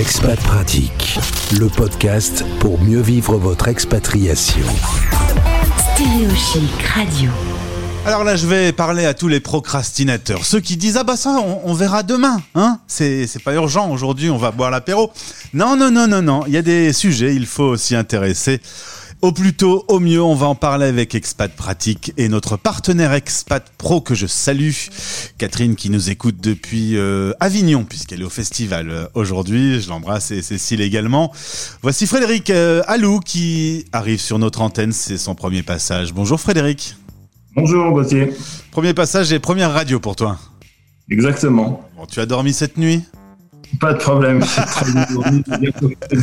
Expat Pratique, le podcast pour mieux vivre votre expatriation. Stéréo Chic Radio. Alors là, je vais parler à tous les procrastinateurs, ceux qui disent ah bah ça, on, on verra demain, hein C'est c'est pas urgent aujourd'hui, on va boire l'apéro. Non non non non non, il y a des sujets, il faut s'y intéresser. Au plus tôt, au mieux, on va en parler avec Expat Pratique et notre partenaire Expat Pro que je salue, Catherine qui nous écoute depuis euh, Avignon puisqu'elle est au festival euh, aujourd'hui. Je l'embrasse et Cécile également. Voici Frédéric euh, Alou qui arrive sur notre antenne, c'est son premier passage. Bonjour Frédéric. Bonjour Gauthier. Premier passage et première radio pour toi. Exactement. Bon, tu as dormi cette nuit? Pas de problème.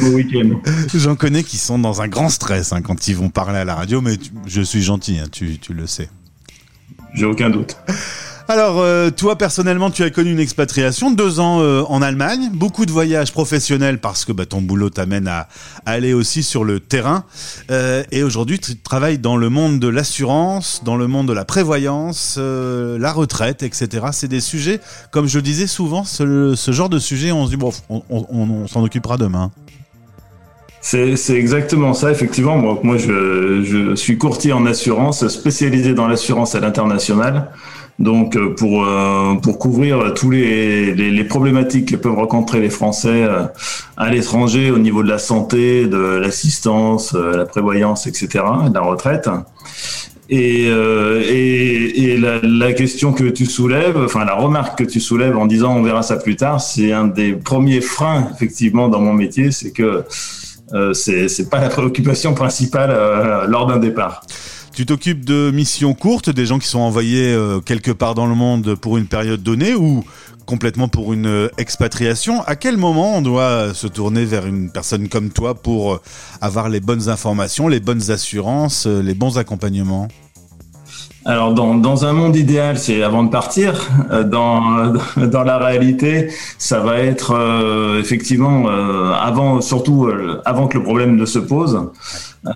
Mon week-end. J'en connais qui sont dans un grand stress hein, quand ils vont parler à la radio, mais tu- je suis gentil, hein, tu, tu le sais. J'ai aucun doute. Alors, euh, toi personnellement, tu as connu une expatriation, deux ans euh, en Allemagne, beaucoup de voyages professionnels parce que bah, ton boulot t'amène à, aller aussi sur le terrain. Euh, et aujourd'hui, tu travailles dans le monde de l'assurance, dans le monde de la prévoyance, la retraite, etc. C'est des sujets, comme je le disais souvent, ce, genre de sujet, on se dit bon, on, s'en occupera demain. C'est exactement ça, effectivement. Moi, je suis courtier en assurance, spécialisé dans l'assurance à l'international. Donc, euh, pour, euh, pour couvrir tous les, les, les problématiques que peuvent rencontrer les Français euh, à l'étranger au niveau de la santé, de l'assistance, euh, la prévoyance, etc., de la retraite. Et, et, et la, la question que tu soulèves, enfin la remarque que tu soulèves en disant on verra ça plus tard, c'est un des premiers freins effectivement dans mon métier, c'est que euh, c'est pas la préoccupation principale lors d'un départ. Tu t'occupes de missions courtes, des gens qui sont envoyés euh, quelque part dans le monde pour une période donnée ou complètement pour une euh, expatriation? À quel moment on doit euh, se tourner vers une personne comme toi pour avoir les bonnes informations, les bonnes assurances, les bons accompagnements? Alors dans, dans un monde idéal, c'est avant de partir. Euh, Dans, dans la réalité, ça va être euh, effectivement euh, avant, surtout euh, avant que le problème ne se pose.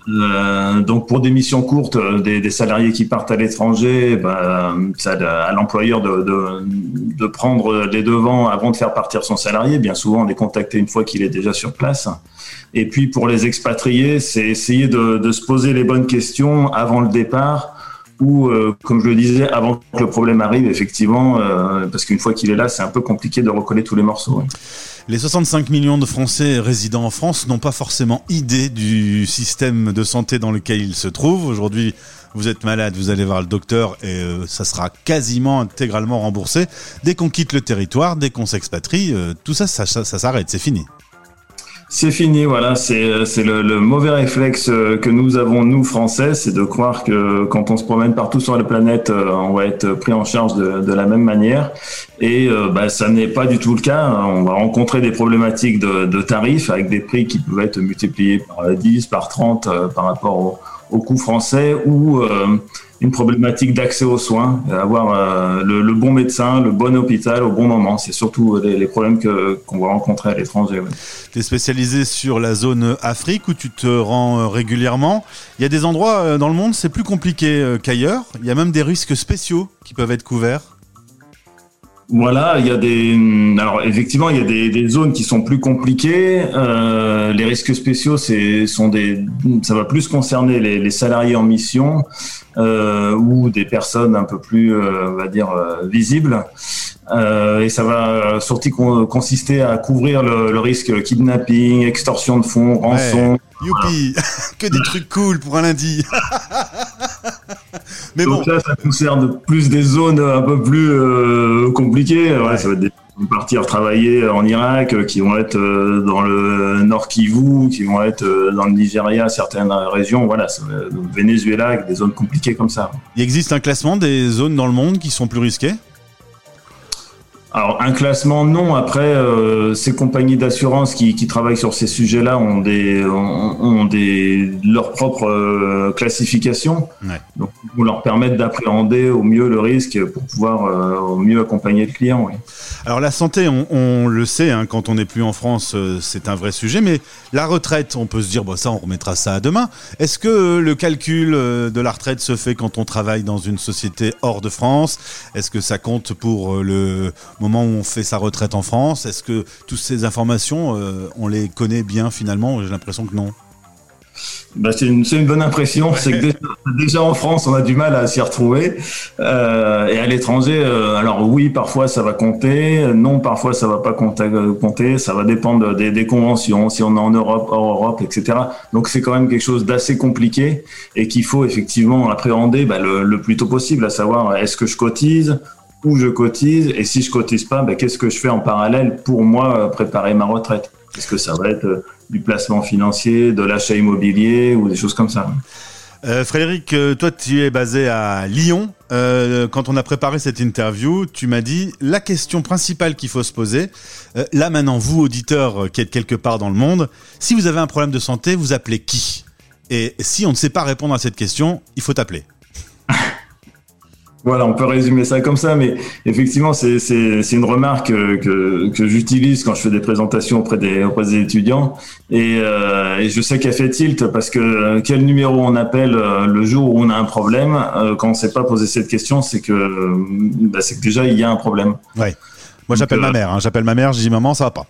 Euh, donc pour des missions courtes, euh, des, des salariés qui partent à l'étranger, ben, ça à l'employeur de, de, de prendre les devants avant de faire partir son salarié. Bien souvent, on est contacté une fois qu'il est déjà sur place. Et puis pour les expatriés, c'est essayer de, de se poser les bonnes questions avant le départ ou, euh, comme je le disais, avant que le problème arrive, effectivement, euh, parce qu'une fois qu'il est là, c'est un peu compliqué de recoller tous les morceaux. hein. Les 65 millions de Français résidant en France n'ont pas forcément idée du système de santé dans lequel ils se trouvent. Aujourd'hui, vous êtes malade, vous allez voir le docteur et euh, ça sera quasiment intégralement remboursé. Dès qu'on quitte le territoire, dès qu'on s'expatrie, tout ça- ça s'arrête, c'est fini. C'est fini, voilà. C'est c'est le, le mauvais réflexe euh, que nous avons nous Français, c'est de croire que quand on se promène partout sur la planète, euh, on va être pris en charge de, de la même manière. Et euh, bah, ça n'est pas du tout le cas. On va rencontrer des problématiques de, de tarifs avec des prix qui peuvent être multipliés par 10, par 30 euh, par rapport au, au coût français ou euh, une problématique d'accès aux soins, avoir euh, le, bon médecin, le bon hôpital au bon moment. C'est surtout les, les problèmes que qu'on va rencontrer à l'étranger. ouais. Tu es spécialisé sur la zone Afrique où tu te rends euh, régulièrement. Il y a des endroits euh, dans le monde, c'est plus compliqué euh, qu'ailleurs. Il y a même des risques spéciaux qui peuvent être couverts. Voilà, il y a des. Alors effectivement, il y a des, des zones qui sont plus compliquées. Euh, les risques spéciaux, c'est sont des. Ça va plus concerner les, les salariés en mission euh, ou des personnes un peu plus, euh, on va dire, euh, visibles. Euh, et ça va surtout con- consister à couvrir le, le risque kidnapping, extorsion de fonds, rançon. Youpi Que des trucs cool pour un lundi Mais bon, Donc là, ça concerne plus des zones un peu plus euh, compliquées. Ouais, Ouais. Ça va être des partir travailler en Irak, euh, qui vont être euh, dans le Nord Kivu, qui vont être euh, dans le Nigeria, certaines régions. Voilà, le Venezuela, des zones compliquées comme ça. il existe un classement des zones dans le monde qui sont plus risquées? Alors un classement non. Après, euh, ces compagnies d'assurance qui, qui travaillent sur ces sujets-là ont des ont, ont des leur propre euh, classification. Ouais. Donc pour leur permettre d'appréhender au mieux le risque pour pouvoir euh, au mieux accompagner le client. Oui. Alors la santé, on, on le sait, hein, quand on n'est plus en France, euh, c'est un vrai sujet, mais la retraite, on peut se dire, bon, ça, on remettra ça à demain. Est-ce que le calcul de la retraite se fait quand on travaille dans une société hors de France? Est-ce que ça compte pour le moment où on fait sa retraite en France Est-ce que toutes ces informations, on les connaît bien finalement J'ai l'impression que non. Bah, c'est une, une, bonne impression. C'est que déjà, en France, on a du mal à s'y retrouver. Euh, et à l'étranger, euh, alors oui, parfois ça va compter. Non, parfois ça va pas compter. Ça va dépendre des, des, conventions, si on est en Europe, hors Europe, etc. Donc c'est quand même quelque chose d'assez compliqué et qu'il faut effectivement appréhender bah, le, le, plus tôt possible, à savoir est-ce que je cotise où je cotise et si je cotise pas, bah, qu'est-ce que je fais en parallèle pour moi préparer ma retraite? Est-ce que ça va être euh, du placement financier, de l'achat immobilier ou des choses comme ça? Euh, Frédéric, euh, toi tu es basé à Lyon. Euh, quand on a préparé cette interview, tu m'as dit la question principale qu'il faut se poser, là maintenant vous auditeurs qui êtes quelque part dans le monde, si vous avez un problème de santé, vous appelez qui? Et si on ne sait pas répondre à cette question, il faut appeler. Voilà, on peut résumer ça comme ça, mais effectivement, c'est une remarque que, que, j'utilise quand je fais des présentations auprès des, auprès des étudiants. Et, euh, et je sais qu'elle fait tilt parce que quel numéro on appelle euh, le jour où on a un problème, euh, quand on ne sait pas poser cette question, c'est que, bah, c'est que déjà il y a un problème. Ouais. Moi, j'appelle ma mère. Hein. J'appelle ma mère, je dis maman, ça va pas.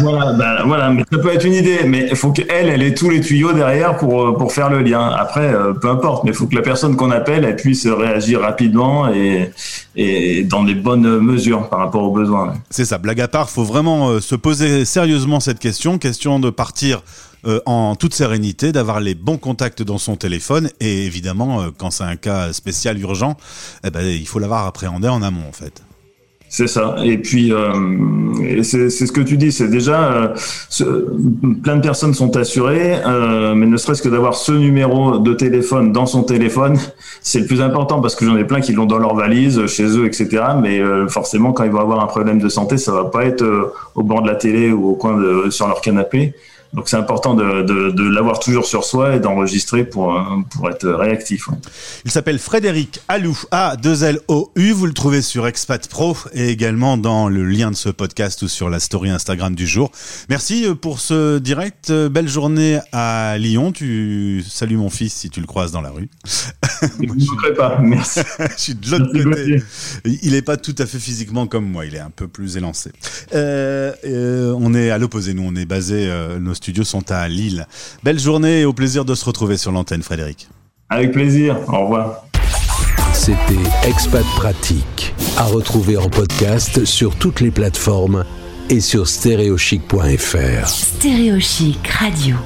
Voilà, bah, voilà, mais ça peut être une idée, mais il faut qu'elle, elle ait tous les tuyaux derrière pour, euh, pour faire le lien. Après, euh, peu importe, mais il faut que la personne qu'on appelle, elle puisse réagir rapidement et, et dans les bonnes mesures par rapport aux besoins. C'est ça, blague à part, faut vraiment euh, se poser sérieusement cette question, question de partir en toute sérénité, d'avoir les bons contacts dans son téléphone et évidemment, quand c'est un cas spécial urgent, eh ben, il faut l'avoir appréhendé en amont en fait. C'est ça. Et puis, euh, c'est ce que tu dis, c'est déjà, euh, plein de personnes sont assurées, euh, mais ne serait-ce que d'avoir ce numéro de téléphone dans son téléphone, c'est le plus important parce que j'en ai plein qui l'ont dans leur valise, chez eux, etc. Mais euh, forcément, quand ils vont avoir un problème de santé, ça va pas être euh, au bord de la télé ou au coin de, sur leur canapé. Donc c'est important de, de, de l'avoir toujours sur soi et d'enregistrer pour, euh, pour être réactif. Il s'appelle Frédéric Alou, A2L-O-U. Vous le trouvez sur Expat Pro et également dans le lien de ce podcast ou sur la story Instagram du jour. Merci euh, pour ce direct. Euh, belle journée à Lyon. Tu salues mon fils si tu le croises dans la rue. Je ne pas, merci. je suis de l'autre côté. Il n'est pas tout à fait physiquement comme moi, il est un peu plus élancé. Euh, euh, on est à l'opposé, nous, on est basé, euh, nos studios sont à Lille. Belle journée et au plaisir de se retrouver sur l'antenne, Frédéric. Avec plaisir, au revoir. C'était Expat Pratique, à retrouver en podcast sur toutes les plateformes et sur stéréochic.fr. Stéréochic Radio.